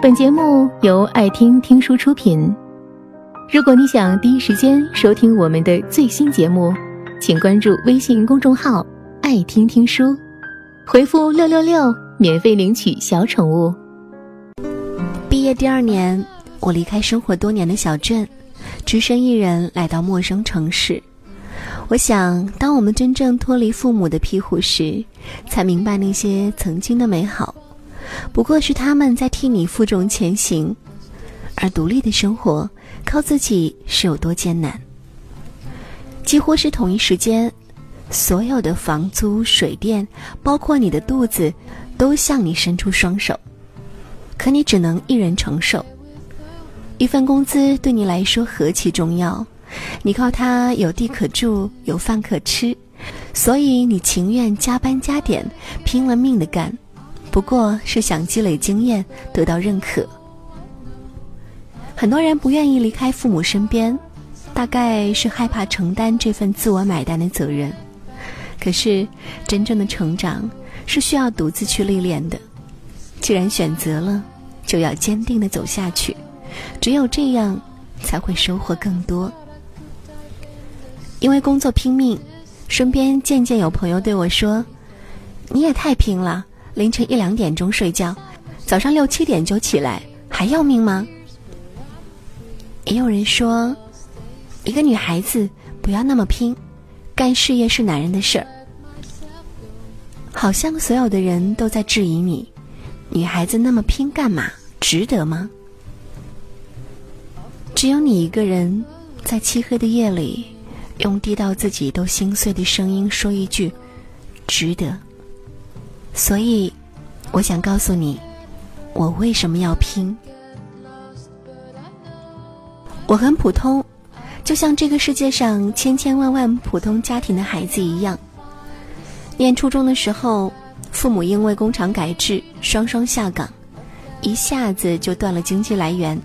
本节目由爱听听书出品。如果你想第一时间收听我们的最新节目，请关注微信公众号“爱听听书”，回复“六六六”免费领取小宠物。毕业第二年，我离开生活多年的小镇，只身一人来到陌生城市。我想，当我们真正脱离父母的庇护时，才明白那些曾经的美好，不过是他们在替你负重前行，而独立的生活靠自己是有多艰难。几乎是同一时间，所有的房租、水电，包括你的肚子，都向你伸出双手，可你只能一人承受。一份工资对你来说何其重要！你靠它有地可住，有饭可吃，所以你情愿加班加点，拼了命的干，不过是想积累经验，得到认可。很多人不愿意离开父母身边，大概是害怕承担这份自我买单的责任。可是，真正的成长是需要独自去历练的。既然选择了，就要坚定的走下去，只有这样，才会收获更多。因为工作拼命，身边渐渐有朋友对我说：“你也太拼了，凌晨一两点钟睡觉，早上六七点就起来，还要命吗？”也有人说：“一个女孩子不要那么拼，干事业是男人的事儿。”好像所有的人都在质疑你：“女孩子那么拼干嘛？值得吗？”只有你一个人在漆黑的夜里。用低到自己都心碎的声音说一句：“值得。”所以，我想告诉你，我为什么要拼。我很普通，就像这个世界上千千万万普通家庭的孩子一样。念初中的时候，父母因为工厂改制，双双下岗，一下子就断了经济来源。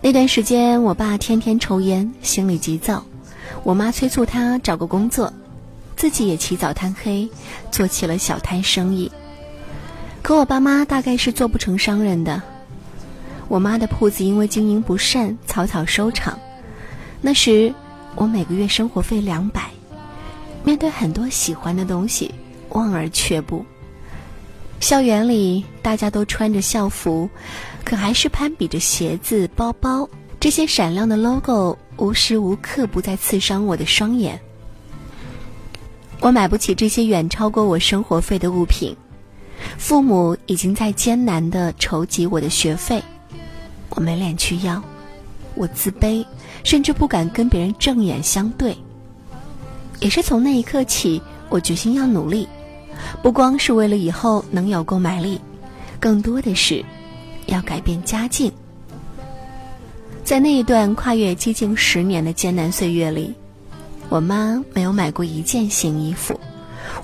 那段时间，我爸天天抽烟，心里急躁。我妈催促他找个工作，自己也起早贪黑，做起了小摊生意。可我爸妈大概是做不成商人的，我妈的铺子因为经营不善，草草收场。那时我每个月生活费两百，面对很多喜欢的东西，望而却步。校园里大家都穿着校服，可还是攀比着鞋子、包包。这些闪亮的 logo 无时无刻不在刺伤我的双眼。我买不起这些远超过我生活费的物品，父母已经在艰难的筹集我的学费，我没脸去要，我自卑，甚至不敢跟别人正眼相对。也是从那一刻起，我决心要努力，不光是为了以后能有购买力，更多的是要改变家境。在那一段跨越接近十年的艰难岁月里，我妈没有买过一件新衣服，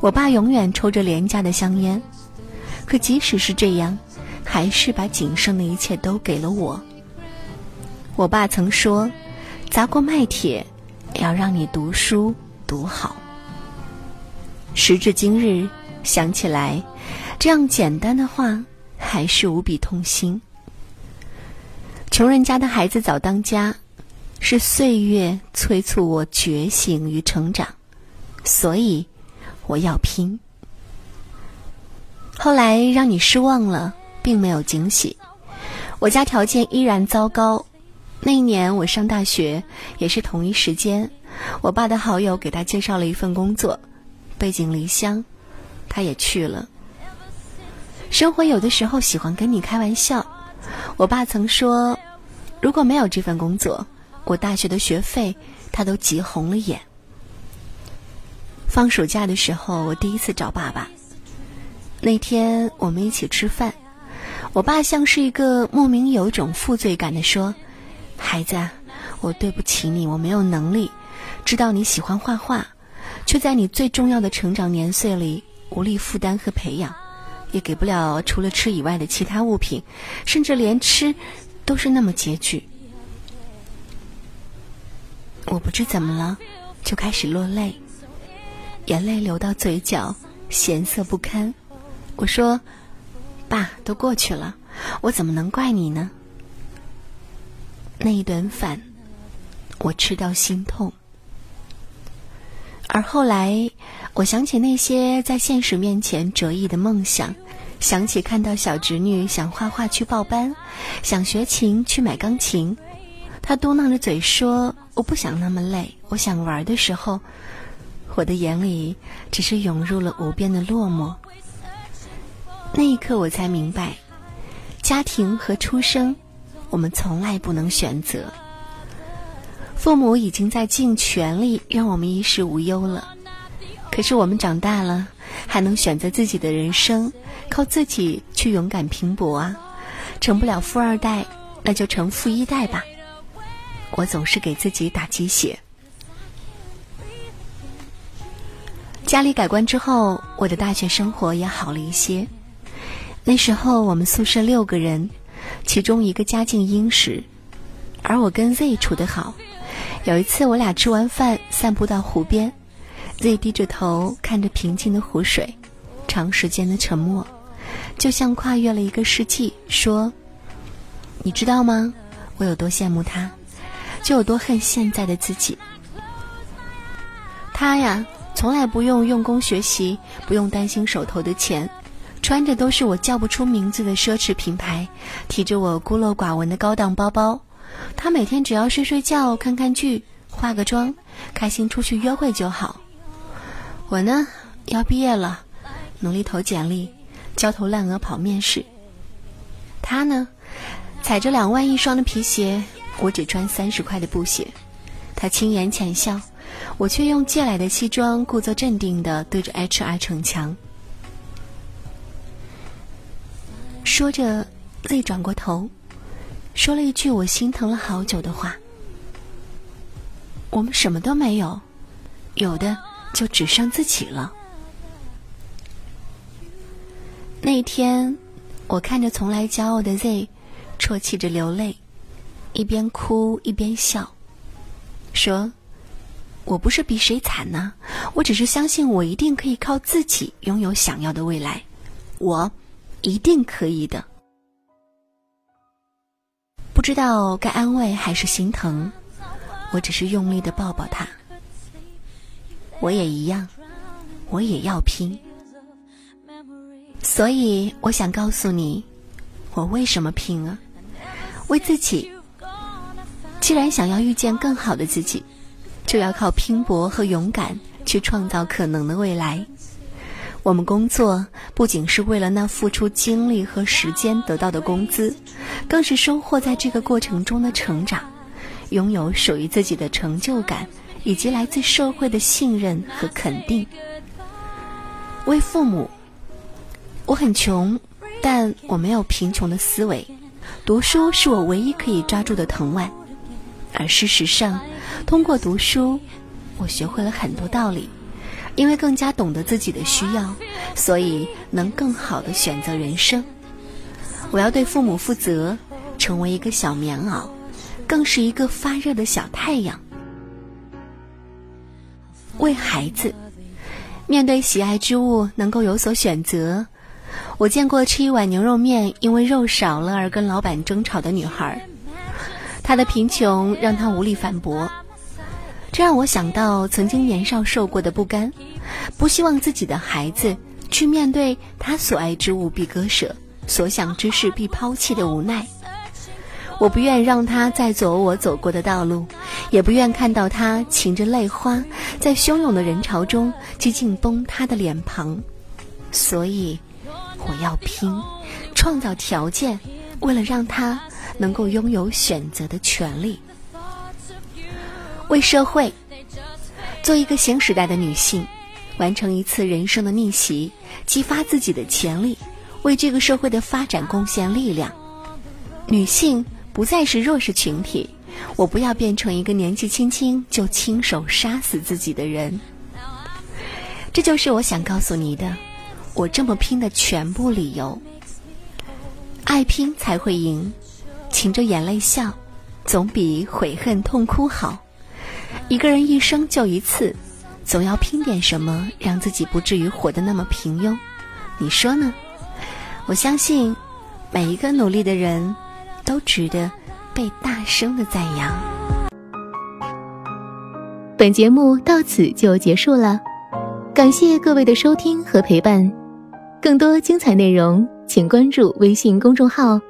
我爸永远抽着廉价的香烟，可即使是这样，还是把仅剩的一切都给了我。我爸曾说：“砸锅卖铁，要让你读书读好。”时至今日，想起来，这样简单的话，还是无比痛心。穷人家的孩子早当家，是岁月催促我觉醒与成长，所以我要拼。后来让你失望了，并没有惊喜。我家条件依然糟糕。那一年我上大学，也是同一时间，我爸的好友给他介绍了一份工作，背井离乡，他也去了。生活有的时候喜欢跟你开玩笑。我爸曾说：“如果没有这份工作，我大学的学费他都急红了眼。”放暑假的时候，我第一次找爸爸。那天我们一起吃饭，我爸像是一个莫名有一种负罪感的说：“孩子，我对不起你，我没有能力。知道你喜欢画画，却在你最重要的成长年岁里无力负担和培养。”也给不了除了吃以外的其他物品，甚至连吃都是那么拮据。我不知怎么了，就开始落泪，眼泪流到嘴角，咸涩不堪。我说：“爸，都过去了，我怎么能怪你呢？那一顿饭，我吃到心痛。而后来，我想起那些在现实面前折翼的梦想，想起看到小侄女想画画去报班，想学琴去买钢琴，他嘟囔着嘴说：“我不想那么累，我想玩。”的时候，我的眼里只是涌入了无边的落寞。那一刻，我才明白，家庭和出生，我们从来不能选择。父母已经在尽全力让我们衣食无忧了，可是我们长大了，还能选择自己的人生，靠自己去勇敢拼搏啊！成不了富二代，那就成富一代吧。我总是给自己打鸡血。家里改观之后，我的大学生活也好了一些。那时候我们宿舍六个人，其中一个家境殷实，而我跟 Z 处得好。有一次，我俩吃完饭散步到湖边，Z 低着头看着平静的湖水，长时间的沉默，就像跨越了一个世纪，说：“你知道吗？我有多羡慕他，就有多恨现在的自己。他呀，从来不用用功学习，不用担心手头的钱，穿着都是我叫不出名字的奢侈品牌，提着我孤陋寡闻的高档包包。”他每天只要睡睡觉、看看剧、化个妆，开心出去约会就好。我呢，要毕业了，努力投简历，焦头烂额跑面试。他呢，踩着两万一双的皮鞋，我只穿三十块的布鞋。他轻言浅笑，我却用借来的西装，故作镇定的对着 HR 逞强。说着，泪转过头。说了一句我心疼了好久的话：“我们什么都没有，有的就只剩自己了。”那天，我看着从来骄傲的 Z，啜泣着流泪，一边哭一边笑，说：“我不是比谁惨呢，我只是相信我一定可以靠自己拥有想要的未来，我一定可以的。”不知道该安慰还是心疼，我只是用力的抱抱他。我也一样，我也要拼。所以我想告诉你，我为什么拼啊？为自己。既然想要遇见更好的自己，就要靠拼搏和勇敢去创造可能的未来。我们工作不仅是为了那付出精力和时间得到的工资，更是收获在这个过程中的成长，拥有属于自己的成就感，以及来自社会的信任和肯定。为父母，我很穷，但我没有贫穷的思维。读书是我唯一可以抓住的藤蔓，而事实上，通过读书，我学会了很多道理。因为更加懂得自己的需要，所以能更好的选择人生。我要对父母负责，成为一个小棉袄，更是一个发热的小太阳。为孩子，面对喜爱之物能够有所选择。我见过吃一碗牛肉面因为肉少了而跟老板争吵的女孩，他的贫穷让他无力反驳。这让我想到曾经年少受过的不甘，不希望自己的孩子去面对他所爱之物必割舍、所想之事必抛弃的无奈。我不愿让他再走我走过的道路，也不愿看到他噙着泪花在汹涌的人潮中接近崩塌的脸庞。所以，我要拼，创造条件，为了让他能够拥有选择的权利。为社会，做一个新时代的女性，完成一次人生的逆袭，激发自己的潜力，为这个社会的发展贡献力量。女性不再是弱势群体，我不要变成一个年纪轻轻就亲手杀死自己的人。这就是我想告诉你的，我这么拼的全部理由。爱拼才会赢，噙着眼泪笑，总比悔恨痛哭好。一个人一生就一次，总要拼点什么，让自己不至于活得那么平庸。你说呢？我相信，每一个努力的人，都值得被大声的赞扬。本节目到此就结束了，感谢各位的收听和陪伴。更多精彩内容，请关注微信公众号“